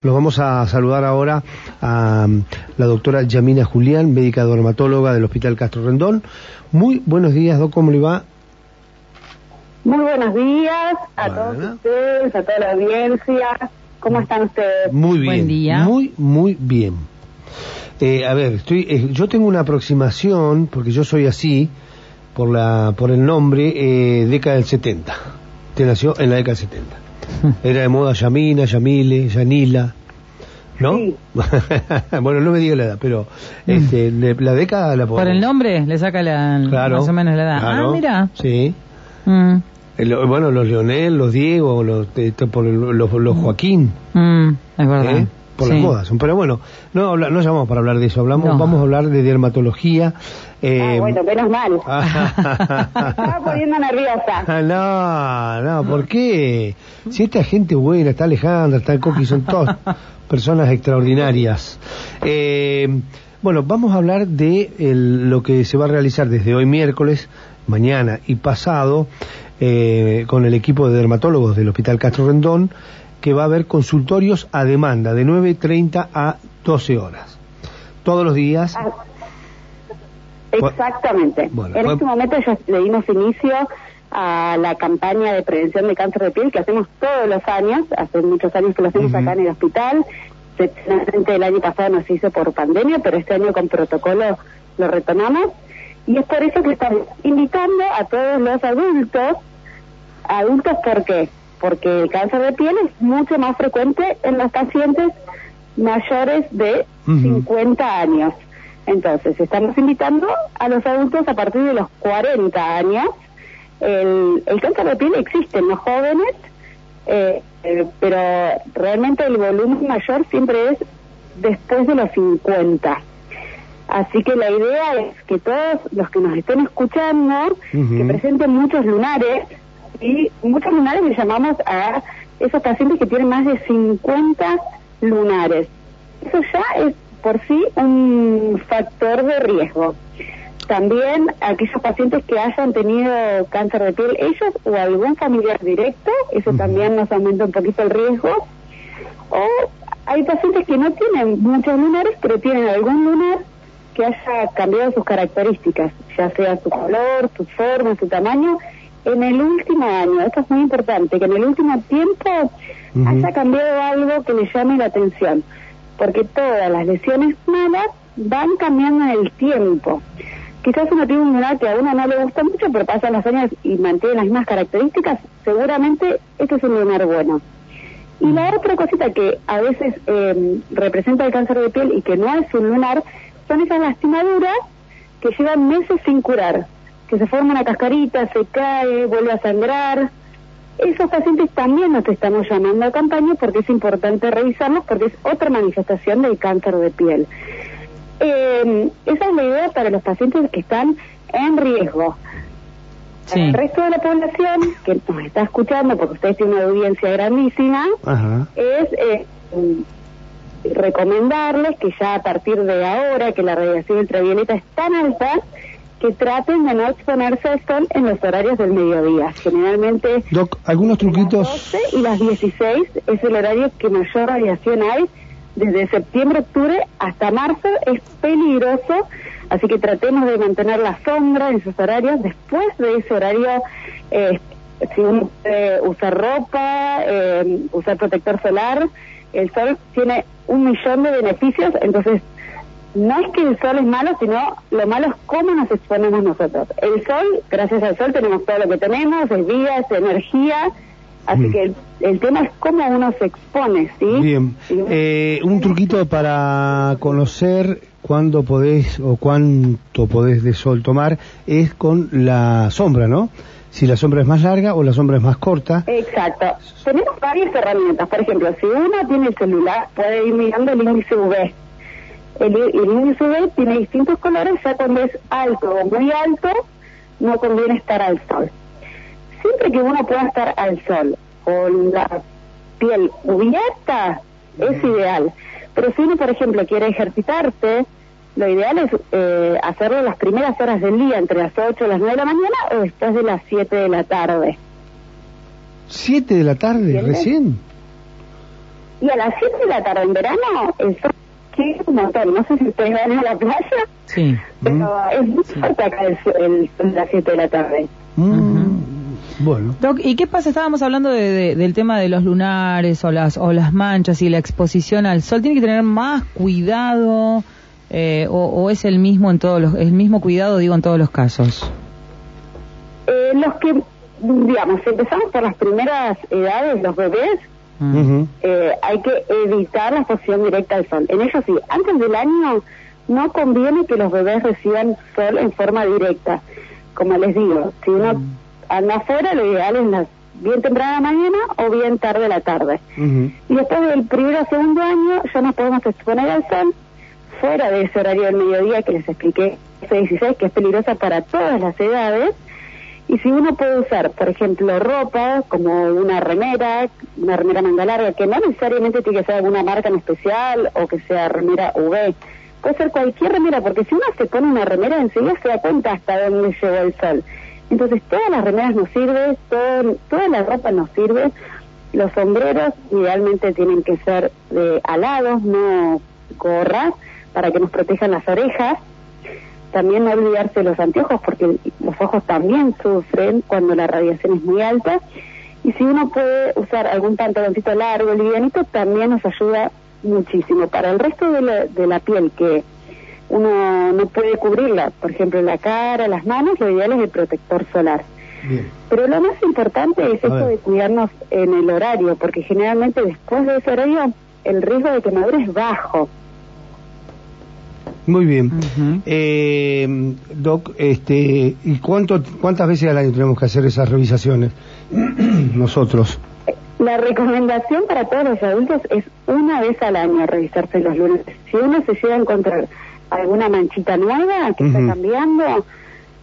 Nos vamos a saludar ahora a um, la doctora Yamina Julián, médica dermatóloga del Hospital Castro Rendón. Muy buenos días, Doc, ¿cómo le va? Muy buenos días a todos ustedes, a toda la audiencia. ¿Cómo están ustedes? Muy bien. Buen día. Muy, muy bien. Eh, a ver, estoy, eh, yo tengo una aproximación, porque yo soy así, por, la, por el nombre, eh, década del 70. Usted nació en la década del 70. Era de moda Yamina, Yamile, Yanila, ¿no? Sí. bueno, no me diga la edad, pero este, le- la década la Por el nombre le saca la, Claro. más o menos la edad. claro, Ah, mira. Sí. Mm, El- bueno, los Leonel, los Diego, los, por los, los Joaquín, mm, es verdad. ¿eh? por Sí. las modas. Pero bueno, no, habla- no llamamos para hablar de eso, hablamos, No. vamos a hablar de dermatología. Eh, Ah, bueno, menos mal. Estaba poniendo nerviosa. no, no, ¿por qué? Si esta gente buena, está Alejandra, está Coqui, son todas personas extraordinarias. Eh, bueno, vamos a hablar de el- lo que se va a realizar desde hoy miércoles, mañana y pasado eh, con el equipo de dermatólogos del Hospital Castro Rendón, que va a haber consultorios a demanda de 9.30 a 12 horas. Todos los días. Ah, Exactamente. Bueno, en fue- este momento ya le dimos inicio a la campaña de prevención de cáncer de piel que hacemos todos los años, hace muchos años que lo hacemos acá en el hospital. El año pasado no se hizo por pandemia, pero este año con protocolo lo retomamos. Y es por eso que estamos invitando a todos los adultos. ¿Adultos por qué? Porque el cáncer de piel es mucho más frecuente en los pacientes mayores de Ujú. 50 años. Entonces, estamos invitando a los adultos a partir de los 40 años. El, el cáncer de piel existe en los jóvenes, eh, eh, pero realmente el volumen mayor siempre es después de los 50. Así que la idea es que todos los que nos estén escuchando, que presenten muchos lunares, y muchos lunares le llamamos a esos pacientes que tienen más de 50 lunares. Eso ya es por sí un factor de riesgo. También aquellos pacientes que hayan tenido cáncer de piel, ellos o algún familiar directo, eso también nos aumenta un poquito el riesgo. O hay pacientes que no tienen muchos lunares, pero tienen algún lunar que haya cambiado sus características, ya sea su color, su forma, su tamaño, en el último año. Esto es muy importante, que en el último tiempo haya cambiado algo que le llame la atención, porque todas las lesiones malas van cambiando en el tiempo. Quizás uno tiene un lunar que a uno no le gusta mucho, pero pasan los años y mantiene las mismas características, seguramente este es un lunar bueno. Y la otra cosita que a veces eh, representa el cáncer de piel y que no es un lunar, son esas lastimaduras que llevan meses sin curar, que se forma una cascarita, se cae, vuelve a sangrar. Esos pacientes también nos estamos llamando a campaña porque es importante revisarlos porque es otra manifestación del cáncer de piel. Eh, esa es la idea para los pacientes que están en riesgo. Sí. El resto de la población que nos está escuchando, porque ustedes tienen una audiencia grandísima, Ajá. es eh, recomendarles que ya a partir de ahora que la radiación ultravioleta es tan alta, que traten de no exponerse al sol en los horarios del mediodía. Generalmente Doc, algunos las truquitos. 12 y las 16 es el horario que mayor radiación hay. Desde septiembre, octubre hasta marzo es peligroso, así que tratemos de mantener la sombra en esos horarios. Después de ese horario, eh, si uno puede usar ropa, eh, usar protector solar, el sol tiene un millón de beneficios, entonces no es que el sol es malo, sino lo malo es cómo nos exponemos nosotros. El sol, gracias al sol tenemos todo lo que tenemos, es vida, es energía, así Mm. que el, el tema es cómo uno se expone, ¿sí? Bien. Sí. Eh, un truquito para conocer cuándo podés o cuánto podés de sol tomar es con la sombra, ¿no? Si la sombra es más larga o la sombra es más corta. Exacto. Tenemos varias herramientas. Por ejemplo, si uno tiene el celular, puede ir mirando el índice UV. El, el índice tiene distintos colores, ya cuando es alto o muy alto, no conviene estar al sol. Siempre que uno pueda estar al sol con la piel cubierta, es ideal. Pero si uno, por ejemplo, quiere ejercitarse, lo ideal es eh, hacerlo las primeras horas del día, entre las 8 y las 9 de la mañana o después de las 7 de la tarde. ¿Siete de la tarde ¿Entiendes? recién? Y a las 7 de la tarde en verano, el sol es un montón. No sé si ustedes van a la playa, Sí. pero es muy fuerte acá el, sol- el sol a las 7 de la tarde. Mm, Bueno. Doc, ¿y qué pasa? Estábamos hablando de- de- del tema de los lunares o las, o las manchas y la exposición al sol. ¿Tiene que tener más cuidado eh, o, o es el mismo en todos los, el mismo cuidado, digo, en todos los casos? Eh, los que, digamos, empezamos por las primeras edades, los bebés, Eh, hay que evitar la exposición directa al sol. En ello sí, antes del año no conviene que los bebés reciban sol en forma directa. Como les digo, si uno anda afuera, lo ideal es las bien temprana mañana o bien tarde de la tarde. Y después del primero o segundo año ya nos podemos exponer al sol fuera de ese horario del mediodía que les expliqué, ese 16, que es peligrosa para todas las edades. Y si uno puede usar, por ejemplo, ropa como una remera, una remera manga larga, que no necesariamente tiene que ser alguna marca en especial o que sea remera UV, puede ser cualquier remera, porque si uno se pone una remera enseguida se da cuenta hasta dónde llegó el sol. Entonces todas las remeras nos sirven, todo, toda la ropa nos sirve, los sombreros idealmente tienen que ser de alados, no gorras, para que nos protejan las orejas. También no olvidarse de los anteojos porque los ojos también sufren cuando la radiación es muy alta. Y si uno puede usar algún pantaloncito largo, livianito, también nos ayuda muchísimo. Para el resto de la, de la piel que uno no puede cubrirla, por ejemplo la cara, las manos, lo ideal es el protector solar. Bien. Pero lo más importante es esto de cuidarnos en el horario, porque generalmente después de ese horario el riesgo de quemadura es bajo. Muy bien. Eh, Doc, este, ¿y cuánto, cuántas veces al año tenemos que hacer esas revisaciones? Nosotros. La recomendación para todos los adultos es una vez al año revisarse los lunes. Si uno se llega a encontrar alguna manchita nueva que está cambiando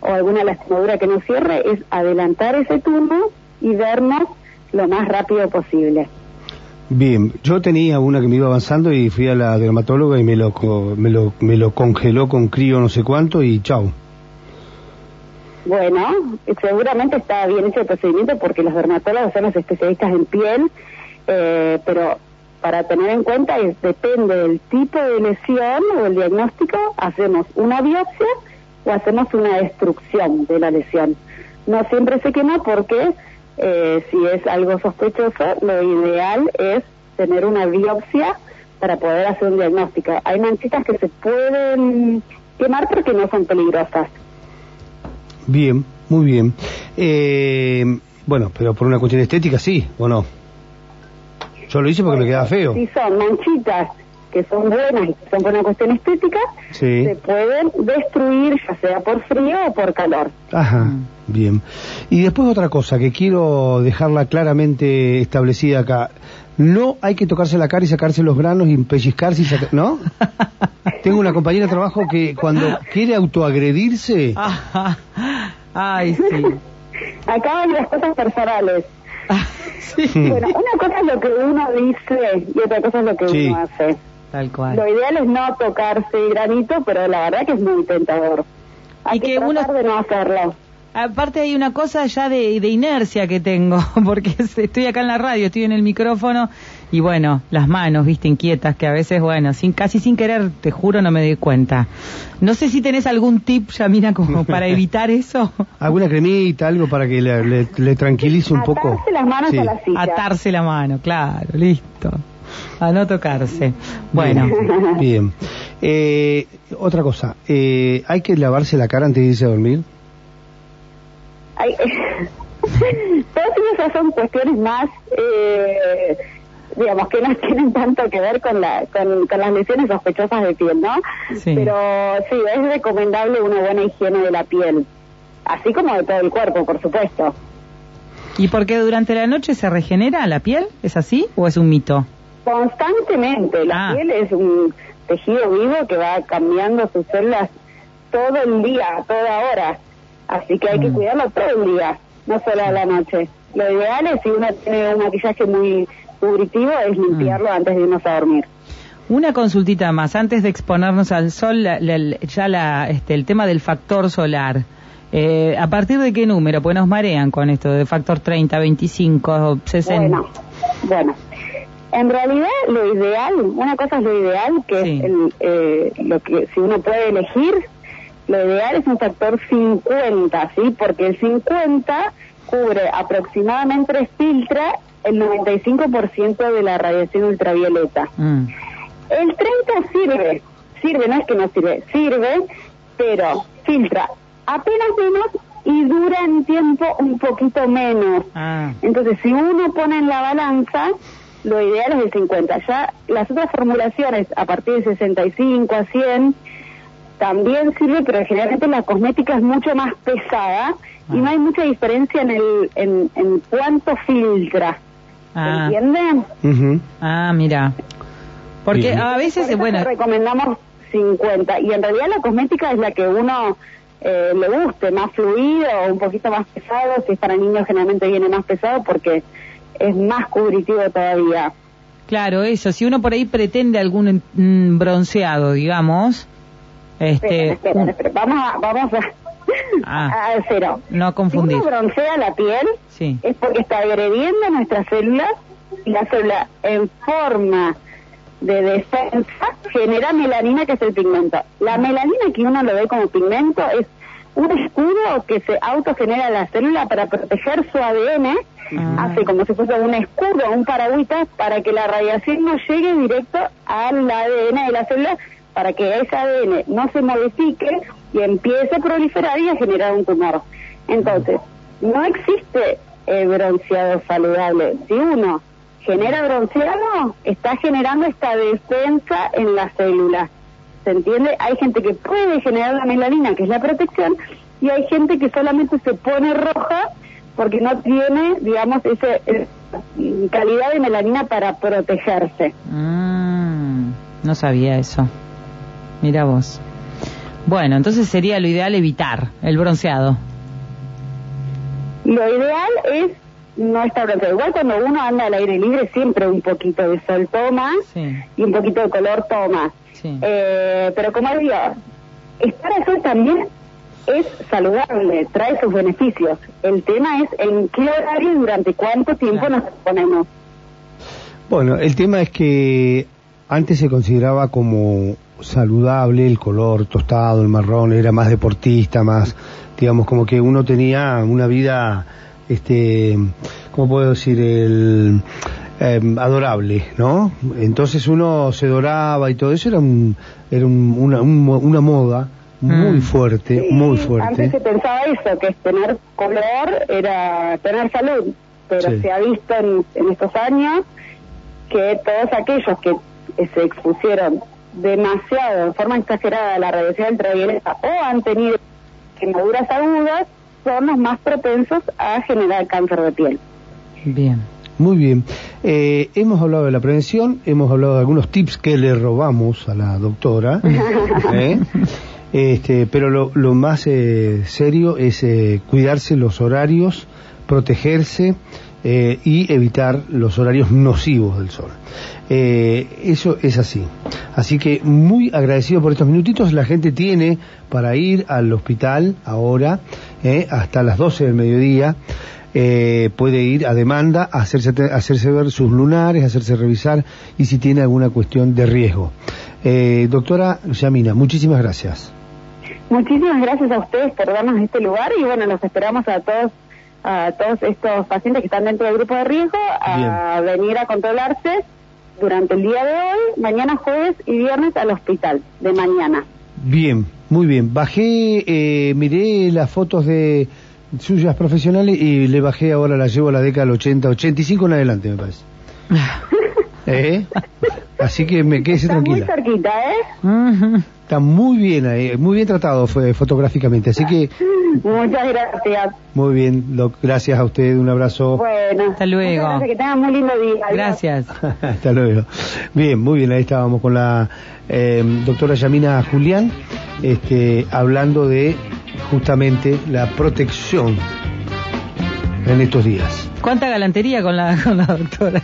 o alguna lastimadura que no cierre, es adelantar ese turno y vernos lo más rápido posible. Bien, yo tenía una que me iba avanzando y fui a la dermatóloga y me lo, me lo, me lo congeló con crío no sé cuánto y chau. Bueno, seguramente está bien hecho el procedimiento porque los dermatólogos son los especialistas en piel, eh, pero para tener en cuenta es, depende del tipo de lesión o el diagnóstico, hacemos una biopsia o hacemos una destrucción de la lesión. No siempre se quema porque eh, si es algo sospechoso, lo ideal es tener una biopsia para poder hacer un diagnóstico. Hay manchitas que se pueden quemar porque no son peligrosas. Bien, muy bien. Eh, bueno, pero por una cuestión estética sí, ¿o no? Yo lo hice porque me quedaba feo. Si son manchitas que son buenas y que son por una cuestión estética, Sí. se pueden destruir ya sea por frío o por calor. Ajá, bien. Y después otra cosa que quiero dejarla claramente establecida acá. No hay que tocarse la cara y sacarse los granos y pellizcarse y saca- ¿no? Tengo una compañera de trabajo que cuando quiere autoagredirse, Ajá. Ay, sí. Acá hay las cosas personales. sí. Bueno, una cosa es lo que uno dice y otra cosa es lo que Sí. uno hace. Tal Lo cual. ideal es no tocarse el granito, pero la verdad que es muy tentador. Hay Y que, que uno- de no hacerlo. Aparte hay una cosa ya de, de inercia que tengo, porque estoy acá en la radio, estoy en el micrófono y bueno, las manos, viste, inquietas, que a veces, bueno, sin casi sin querer, te juro, no me doy cuenta. No sé si tenés algún tip, Yamina, como para evitar eso. alguna cremita, algo para que le, le- le tranquilice un poco. Atarse las manos Sí. a la silla. Atarse la mano, claro, listo. A no tocarse. Bueno, Bien. Bien. Eh, otra cosa, eh, ¿hay que lavarse la cara antes de irse a dormir? Hay- Todas esas son cuestiones más, eh, digamos, que no tienen tanto que ver con, la, con, con las lesiones sospechosas de piel, ¿no? Sí. Pero sí, es recomendable una buena higiene de la piel, así como de todo el cuerpo, por supuesto. ¿y por qué durante la noche se regenera la piel? ¿Es así o es un mito? Constantemente, la Ah. piel es un tejido vivo que va cambiando sus células todo el día, toda hora. Así que hay que Mm. cuidarlo todo el día, no solo a la noche. Lo ideal es si uno tiene un maquillaje muy cubritivo es limpiarlo antes de irnos a dormir. Una consultita más, antes de exponernos al sol, la- la- ya la, este, el tema del factor solar. Eh, ¿A partir de qué número? Pues nos marean con esto de factor 30, 25, 60. Bueno, bueno. En realidad, lo ideal, una cosa es lo ideal, que Sí. es el, eh, lo que si uno puede elegir, lo ideal es un factor 50, ¿sí? Porque el 50 cubre aproximadamente, filtra el 95% de la radiación ultravioleta. Mm. El 30 sirve, sirve, no es que no sirve, sirve, pero filtra apenas menos y dura en tiempo un poquito menos. Ah, Entonces, si uno pone en la balanza, lo ideal es el 50. Ya las otras formulaciones, a partir de 65 a 100, también sirve, pero generalmente la cosmética es mucho más pesada y no hay mucha diferencia en el en, en cuánto filtra. ah, ¿Entienden? Ah, mira. Porque Bien. a Por veces, eso bueno, recomendamos 50. Y en realidad la cosmética es la que uno eh, le guste, más fluido o un poquito más pesado. Si es para niños, generalmente viene más pesado porque es más cubritivo todavía. claro, eso, si uno por ahí pretende algún mm, bronceado, digamos, este, Espera, espera, espera. Vamos a, vamos a, Ah. a cero. no confundir. Si uno broncea la piel, Sí. es porque está agrediendo nuestras células y la célula en forma de defensa genera melanina que es el pigmento. La melanina que uno lo ve como pigmento es un escudo que se autogenera la célula para proteger su ADN, Ah. hace como si fuese un escudo, un paragüita, para que la radiación no llegue directo al ADN de la célula, para que ese ADN no se modifique y empiece a proliferar y a generar un tumor. Entonces, no existe eh, bronceado saludable. Si uno genera bronceado, está generando esta defensa en la célula. ¿Se entiende? Hay gente que puede generar la melanina, que es la protección, y hay gente que solamente se pone roja porque no tiene, digamos, esa calidad de melanina para protegerse. Mm, no sabía eso. Mira vos. Bueno, entonces sería lo ideal evitar el bronceado. Lo ideal es no estar bronceado. Igual cuando uno anda al aire libre, siempre un poquito de sol toma Sí, y un poquito de color toma. sí. Eh, pero como digo, estar al sol también es saludable, trae sus beneficios. El tema es en qué horario y durante cuánto tiempo Claro. nos ponemos. Bueno, el tema es que antes se consideraba como saludable el color tostado, el marrón, era más deportista, más, digamos, como que uno tenía una vida, este, ¿cómo puedo decir? El, em, adorable, ¿no? Entonces uno se doraba y todo eso era, un, era un- una, un mo- una moda muy Mm. fuerte, Sí, muy Antes fuerte. se pensaba eso, que tener color era tener salud, pero Sí. se ha visto en, en estos años que todos aquellos que eh, se expusieron demasiado, en forma exagerada a la radiación ultravioleta o han tenido quemaduras agudas, son los más propensos a generar cáncer de piel. Bien. Muy bien. Eh, hemos hablado de la prevención, hemos hablado de algunos tips que le robamos a la doctora, ¿eh? este, pero lo, lo más eh, serio es eh, cuidarse los horarios, protegerse eh, y evitar los horarios nocivos del sol. Eh, eso es así. Así que muy agradecido por estos minutitos. La gente tiene para ir al hospital ahora eh, hasta las 12 del mediodía eh, puede ir a demanda, hacerse, hacerse ver sus lunares, hacerse revisar y si tiene alguna cuestión de riesgo. Eh, doctora Yamina, muchísimas gracias. Muchísimas gracias a ustedes por darnos este lugar y bueno, los esperamos a todos a todos estos pacientes que están dentro del grupo de riesgo a venir a controlarse durante el día de hoy, mañana jueves y viernes al hospital de mañana. Bien, muy bien. Bajé, eh, miré las fotos de suyas profesionales y le bajé ahora, la llevo a la década del 80, 85 en adelante, me parece. ¿Eh? Así que me quedé Está muy tranquila. cerquita, ¿eh? Está muy bien ahí, muy bien tratado fue fotográficamente. Así que, Muchas gracias. muy bien, gracias a usted, un abrazo. Bueno. Hasta luego. gracias, que tengan muy lindo día. Adiós. Gracias. Hasta luego. Bien, muy bien, ahí estábamos con la eh, doctora Yamina Julián, este, hablando de justamente la protección en estos días. ¿Cuánta galantería con la, con la doctora?